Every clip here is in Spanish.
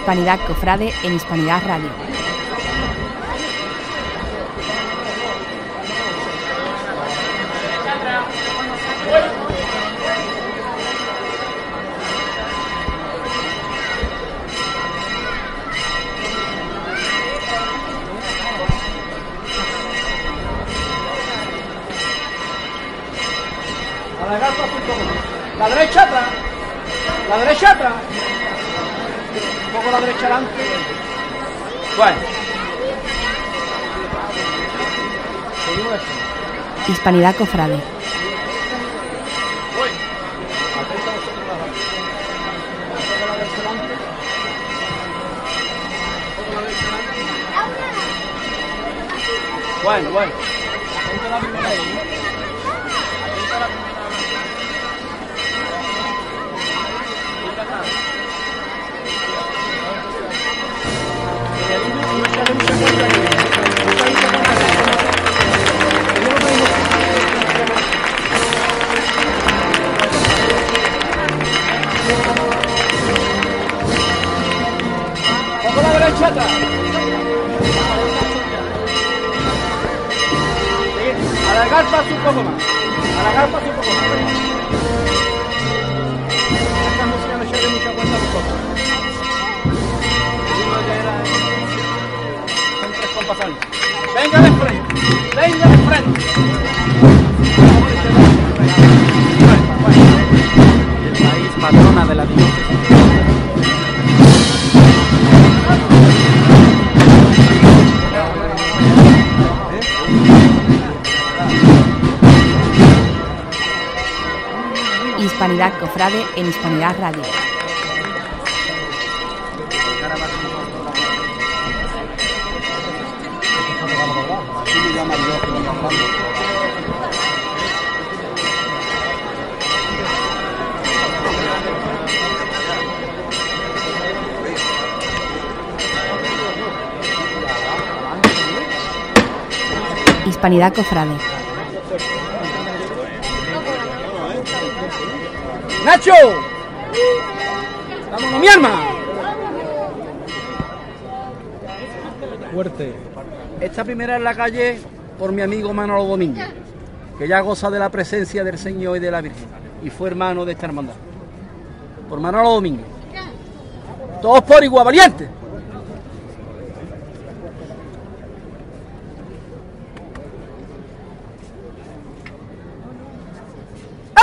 Hispanidad Cofrade en Hispanidad Radio. La derecha atrás. La derecha atrás. La derecha adelante. Bueno. Hispanidad Cofrade. Atento a Alargar paso un poco más. Alargar paso un poco más. Esta música echarle mucha cuenta a los antes. Venga de frente. Venga de frente. El país patrona de la diócesis. Hispanidad Cofrade en Hispanidad Radio. Hispanidad Cofrade. ¡Nacho! ¡Vámonos, mi arma! Fuerte. Esta primera en la calle por mi amigo Manolo Domínguez, que ya goza de la presencia del Señor y de la Virgen, y fue hermano de esta hermandad. Por Manolo Domínguez. Todos por igual, valiente.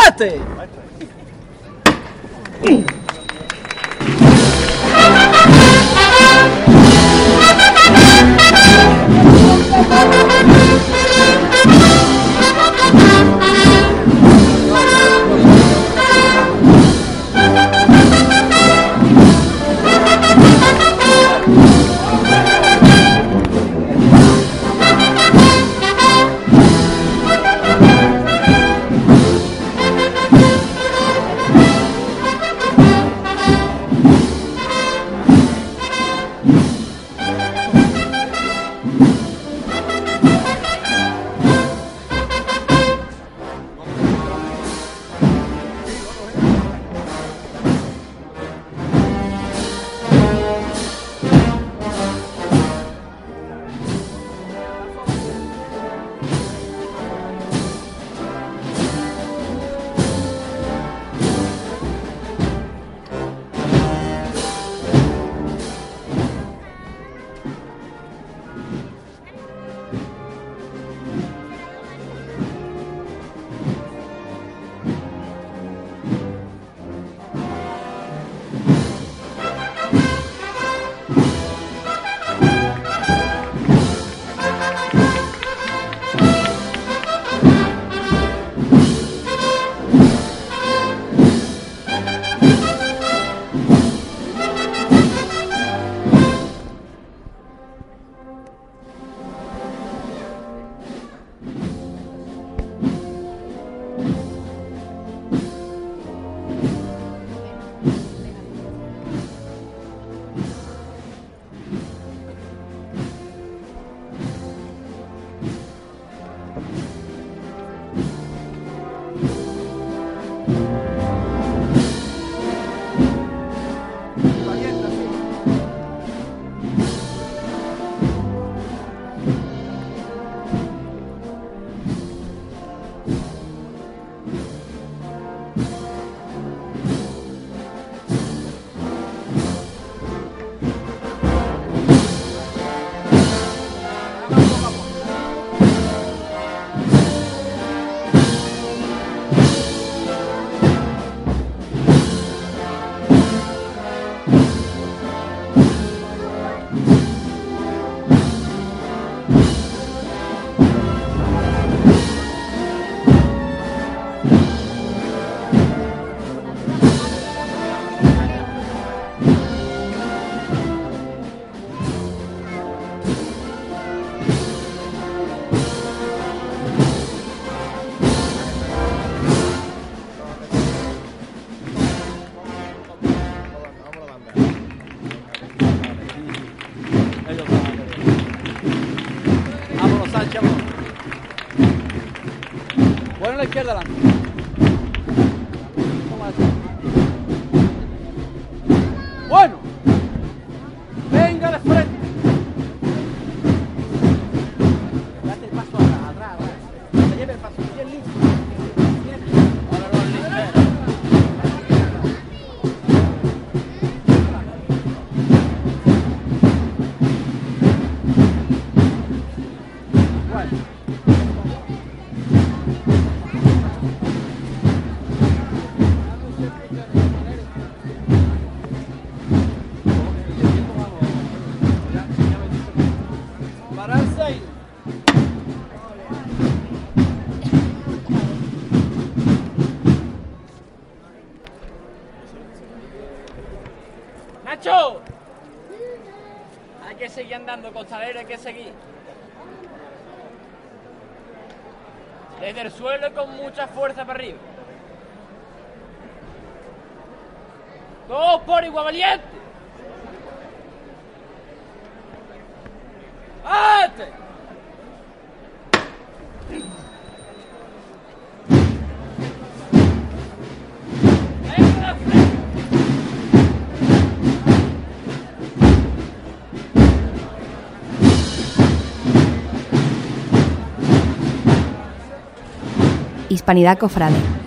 ¡Este! La izquierda. Seguir andando, costalero, hay que seguir. Desde el suelo y con mucha fuerza para arriba. Todos por igual valiente. Hispanidad Cofrade.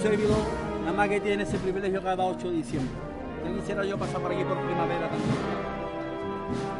servidor, nada más que tiene ese privilegio cada 8 de diciembre. Ya quisiera yo pasar por aquí por primavera también.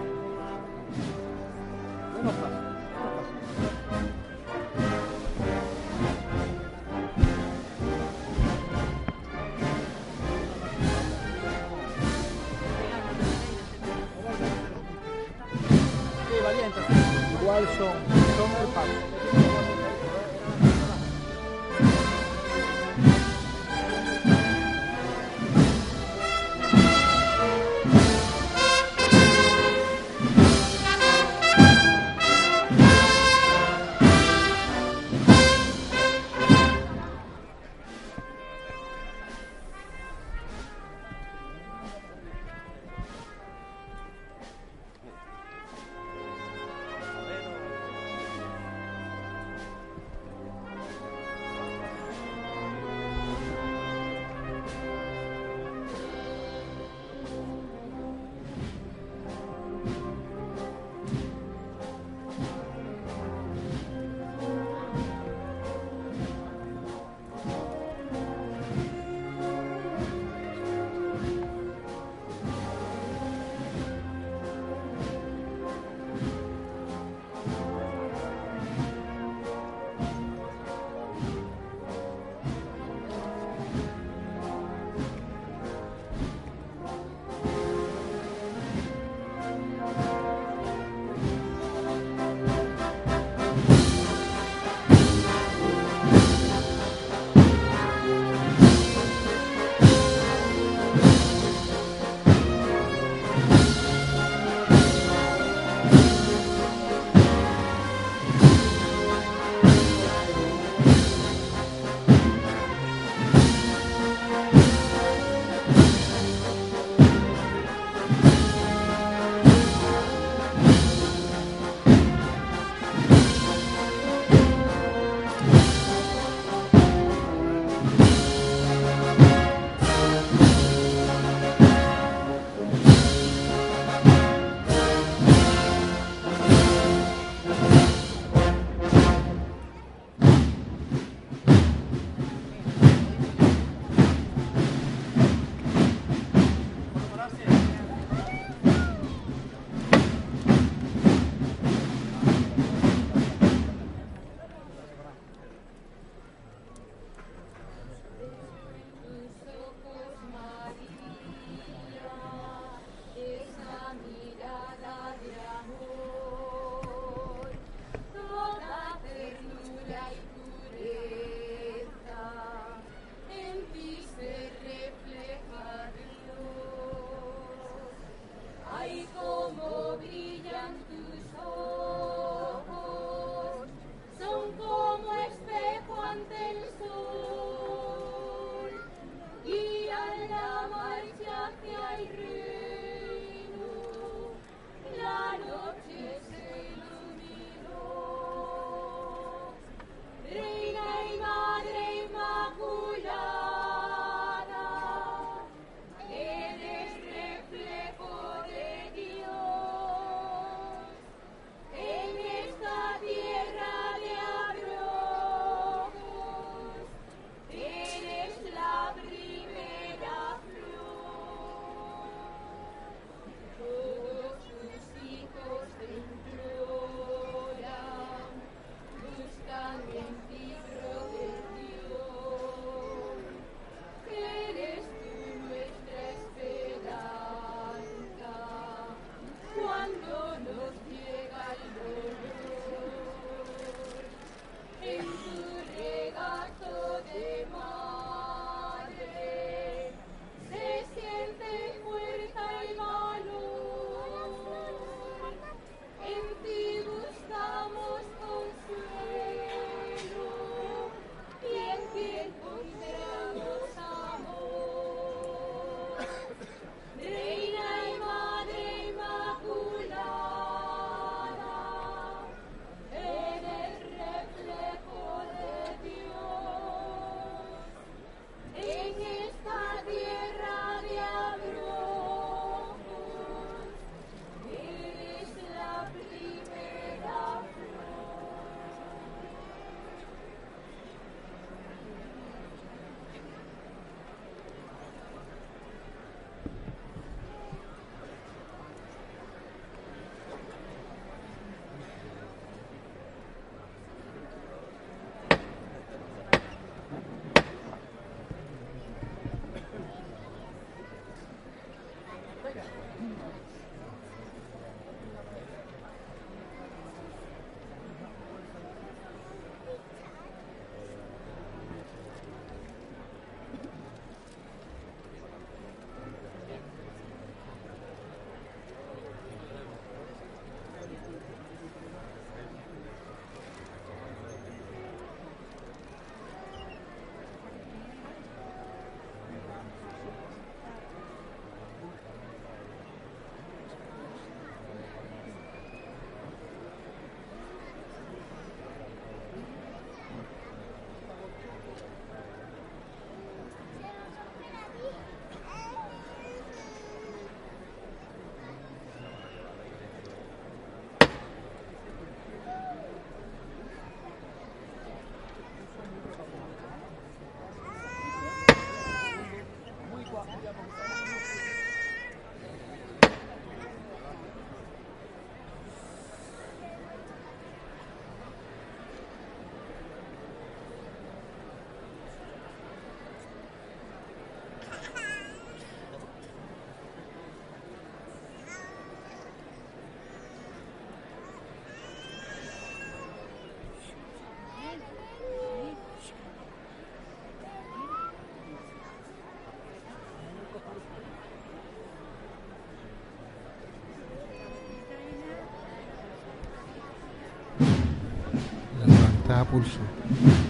A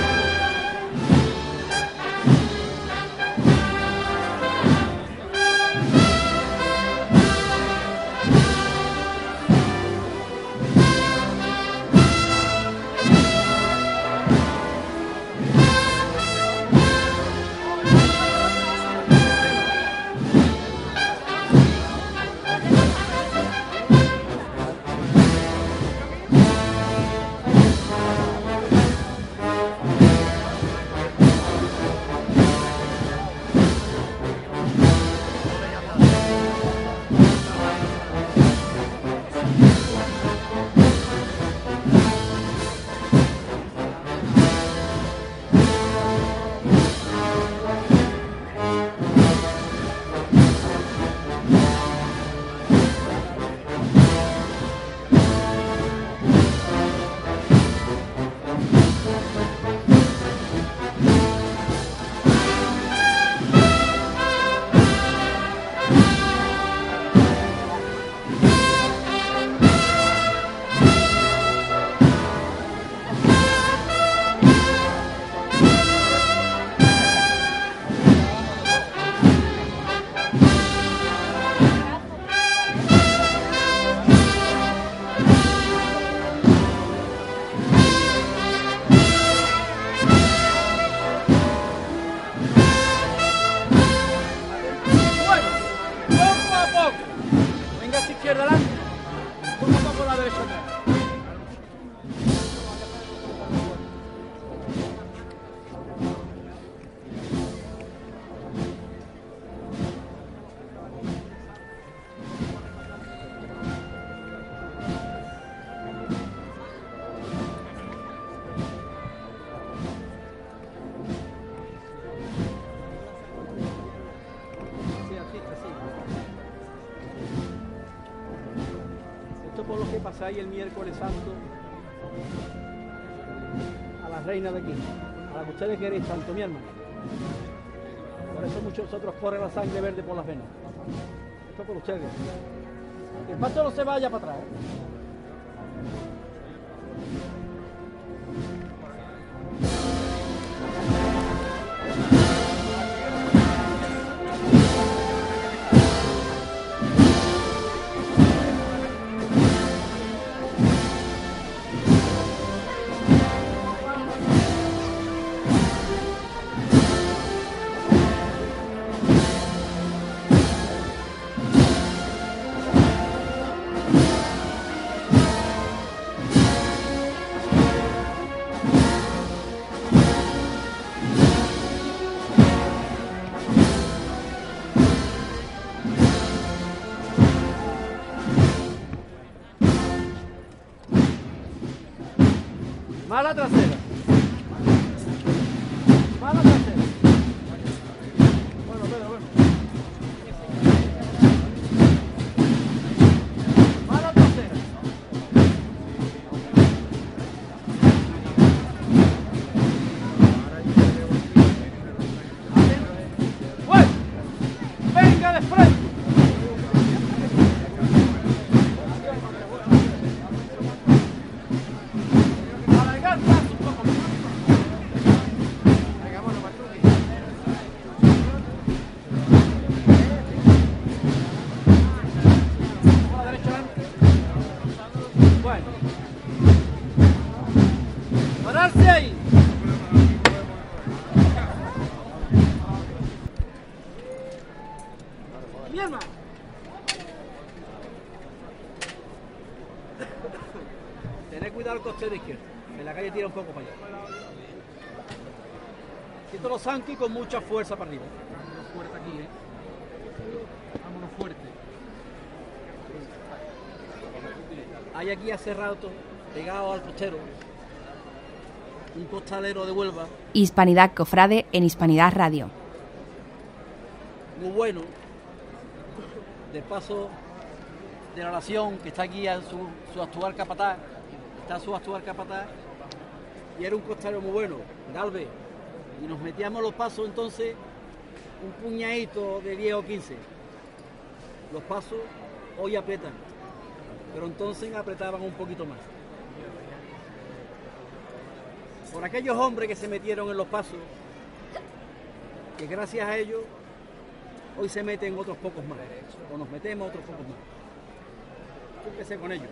Pasáis el miércoles santo a la reina de aquí, a la que ustedes queréis tanto, mi hermano. Por eso muchos otros corren la sangre verde por las venas. Esto por ustedes. El pasto no se vaya para atrás. ¿eh? Mala trasera. Mi hermano. Tened cuidado el costero izquierdo. En la calle tira un poco para allá. Quito los zanquis con mucha fuerza para arriba. Vámonos fuerte aquí, eh. Vámonos fuerte. Hay aquí hace rato, pegado al costero, un costalero de Huelva, Hispanidad Cofrade en Hispanidad Radio. muy bueno, de paso de la nación, que está aquí a su, su actual capataz, está su actual capataz, y era un costalero muy bueno, Galvez, y nos metíamos los pasos entonces un puñadito de 10 o 15. Los pasos hoy apretan, pero entonces apretaban un poquito más. Por aquellos hombres que se metieron en los pasos, que gracias a ellos hoy se meten otros pocos más, o nos metemos otros pocos más. Yo empecé con ellos.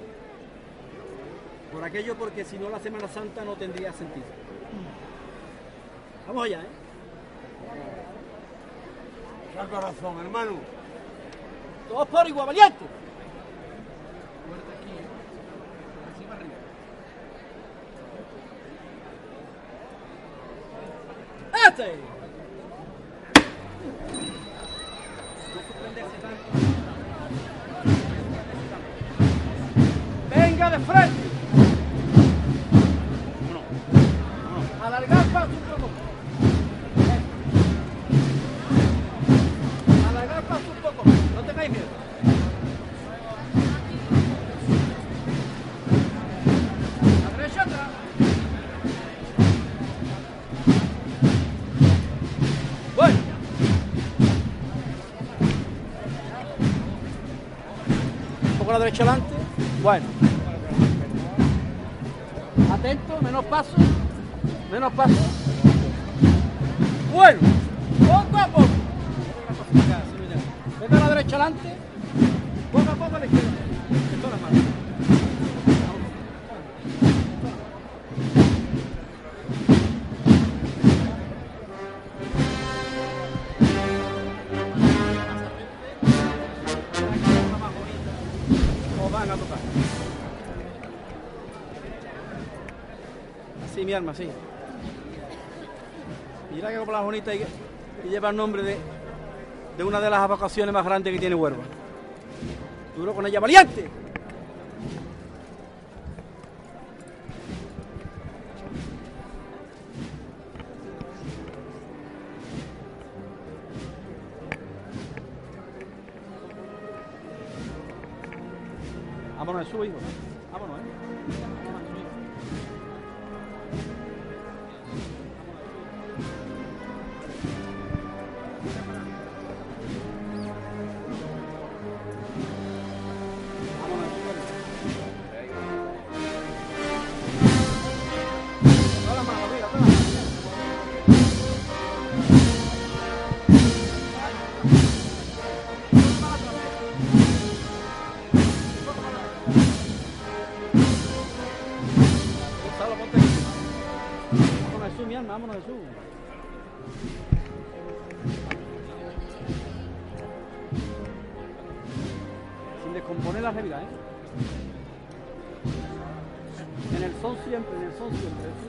Por aquello porque si no la Semana Santa no tendría sentido. Vamos allá, ¿eh? Saca razón, hermano. Todos por igual, valiente. ¡Este! De frente. Alargar paso un poco. Alargar paso un poco. No tengáis miedo. La derecha atrás. Bueno. Un poco la derecha adelante. Bueno. Menos paso. Menos paso. Bueno. Poco a poco. Vete a la derecha adelante. Poco a poco a la izquierda. Mi alma, así. Mira que copla bonita y, y lleva el nombre de, de una de las vacaciones más grandes que tiene Huelva. Duro con ella, valiente. Vámonos, sube, hijo. ¿Eh? En el son siempre, en el son siempre.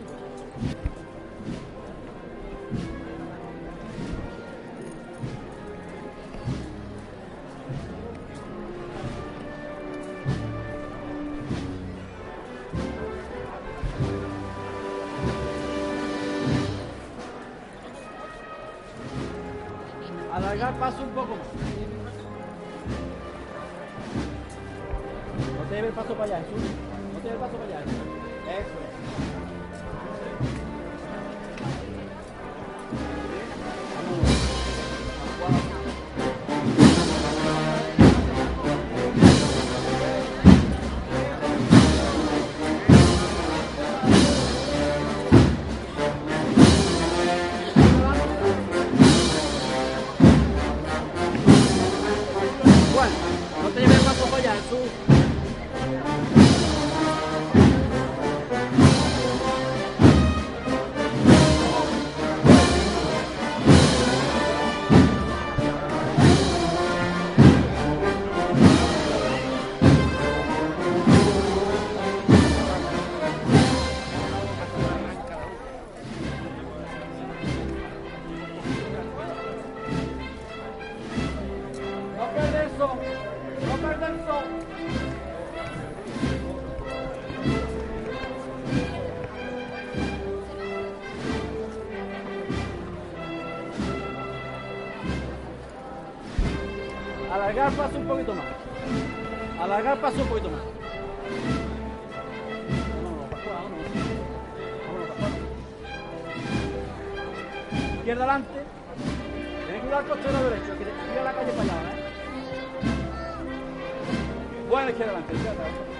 Alargar paso un poquito más. Izquierda adelante. Que ir al costero derecho, que te la calle para allá, ¿eh? Buena izquierda adelante, izquierda adelante.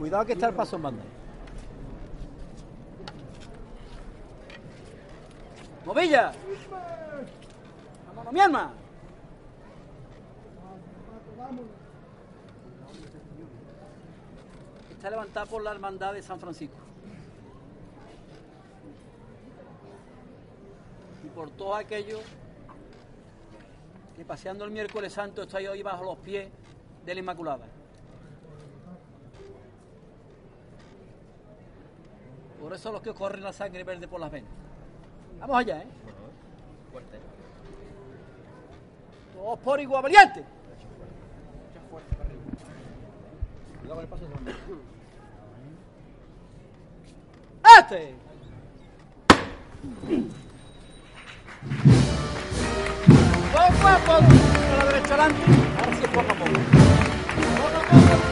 Cuidado que está el paso en banda. ¡Movilla! ¡Vámonos, mi alma! Está levantada por la hermandad de San Francisco. Y por todos aquellos que paseando el miércoles santo estoy hoy bajo los pies de la Inmaculada. Por eso los que corren la sangre verde por las venas. Vamos allá, ¿eh? Todos por igual valiente. ¡Este! Poco a poco, a la derecha adelante. Ahora sí, poco a poco. Poco a poco,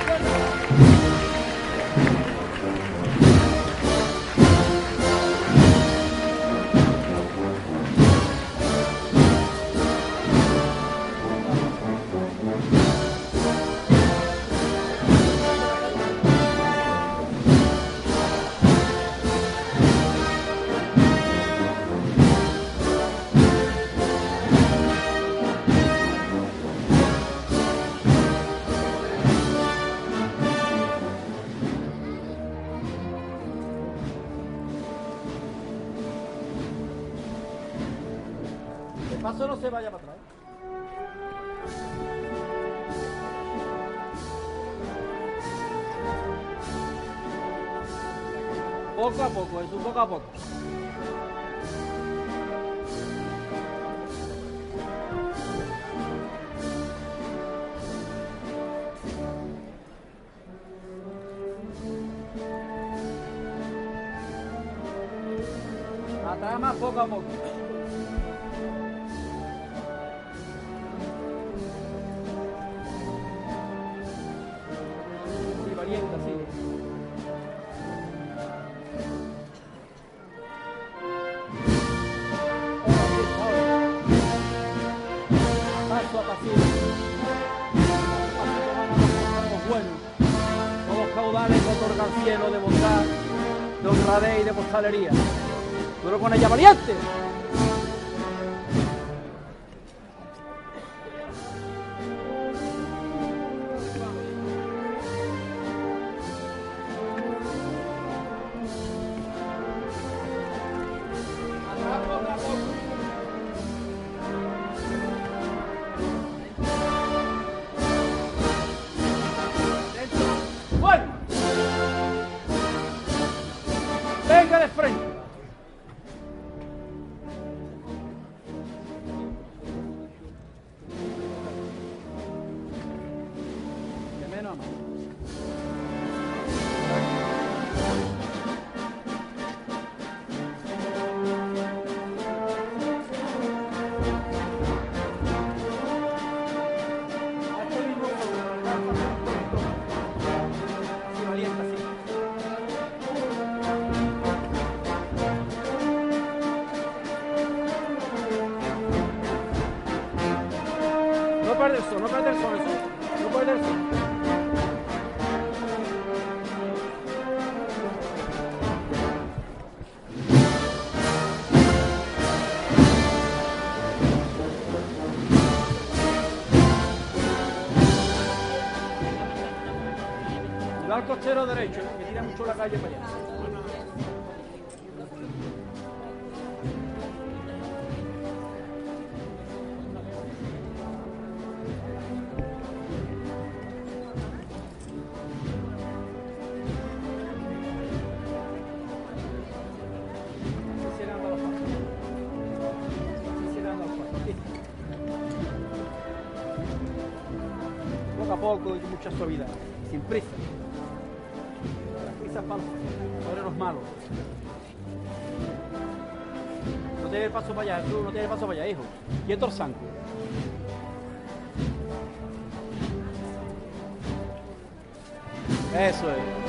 Poco a poco, es poco a poco. Atrás más poco a poco. Duro con ella, valiente. perderso, no perderso eso, no perderso. Va al costero derecho, que tira mucho la calle para allá. tiene paso para allá, tú no tienes paso para allá, hijo. Y es Eso es.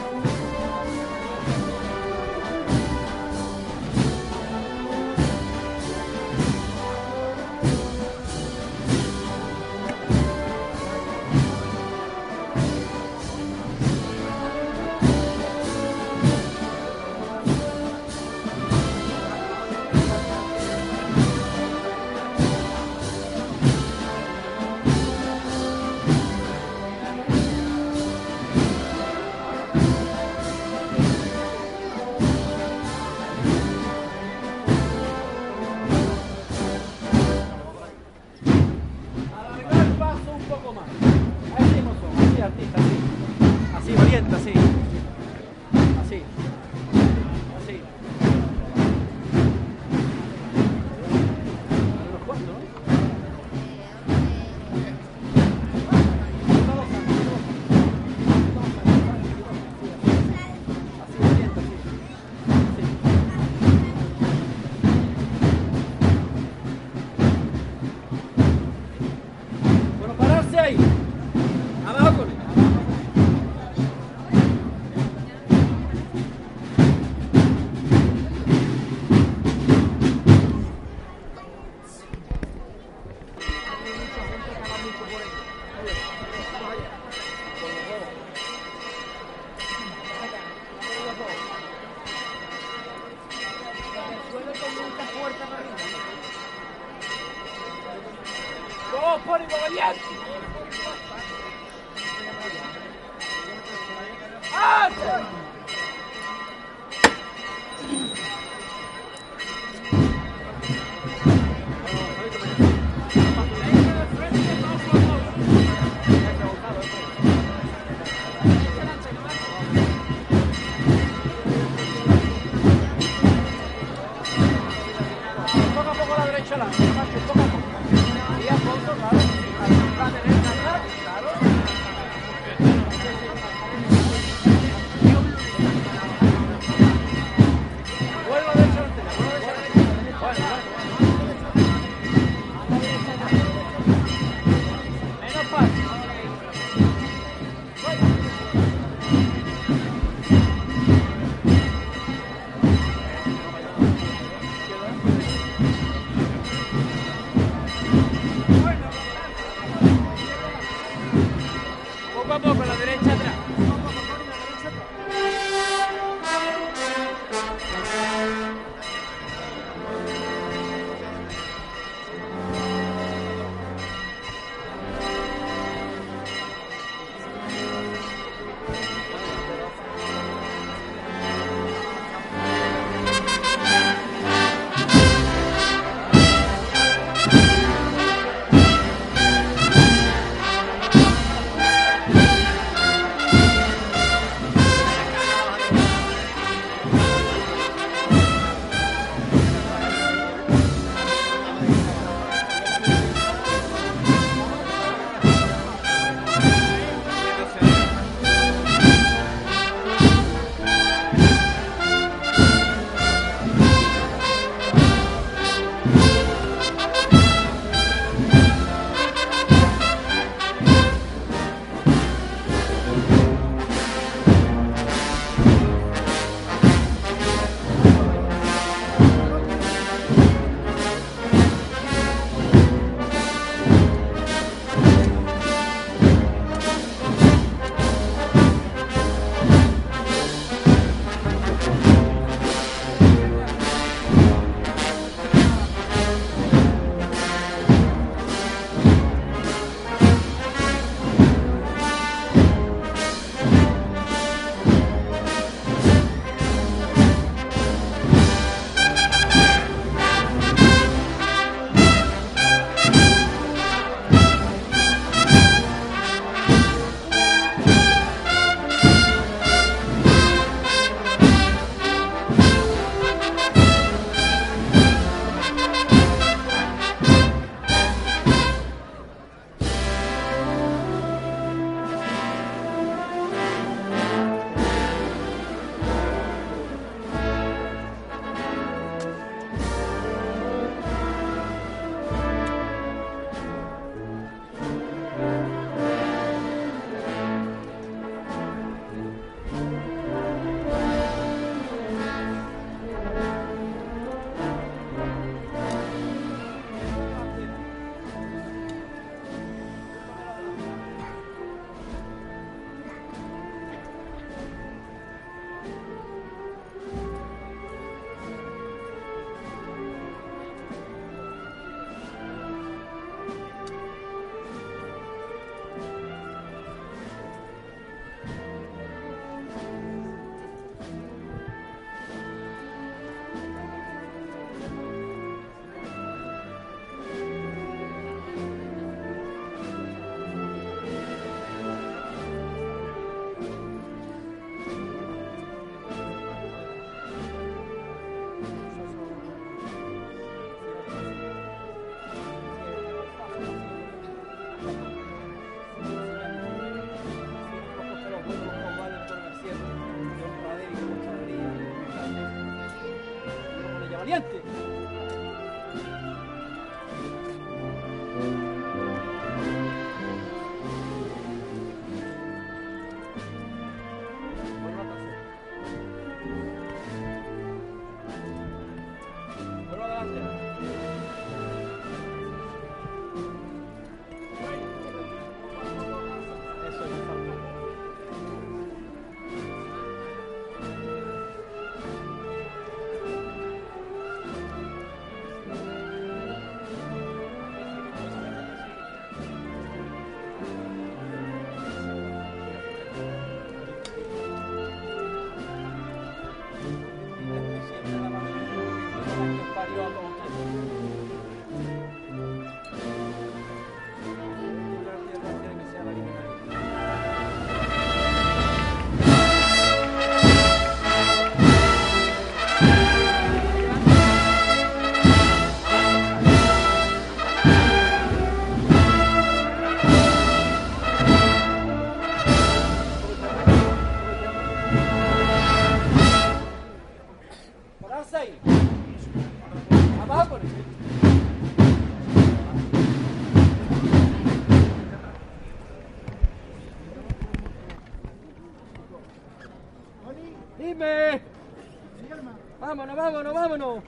vámonos, vámonos.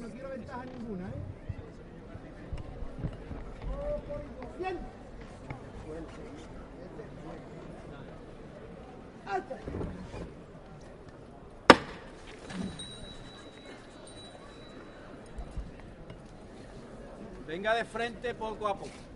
No quiero ventaja ninguna, ¿eh? Bien. ¡Alta! Venga de frente poco a poco.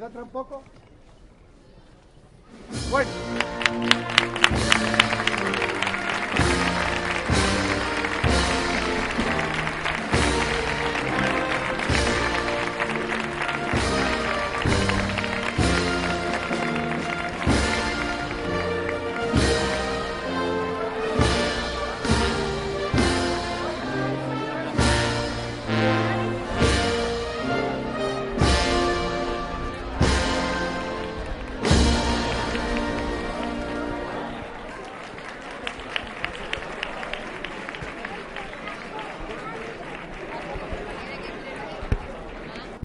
¿Queda otro un poco?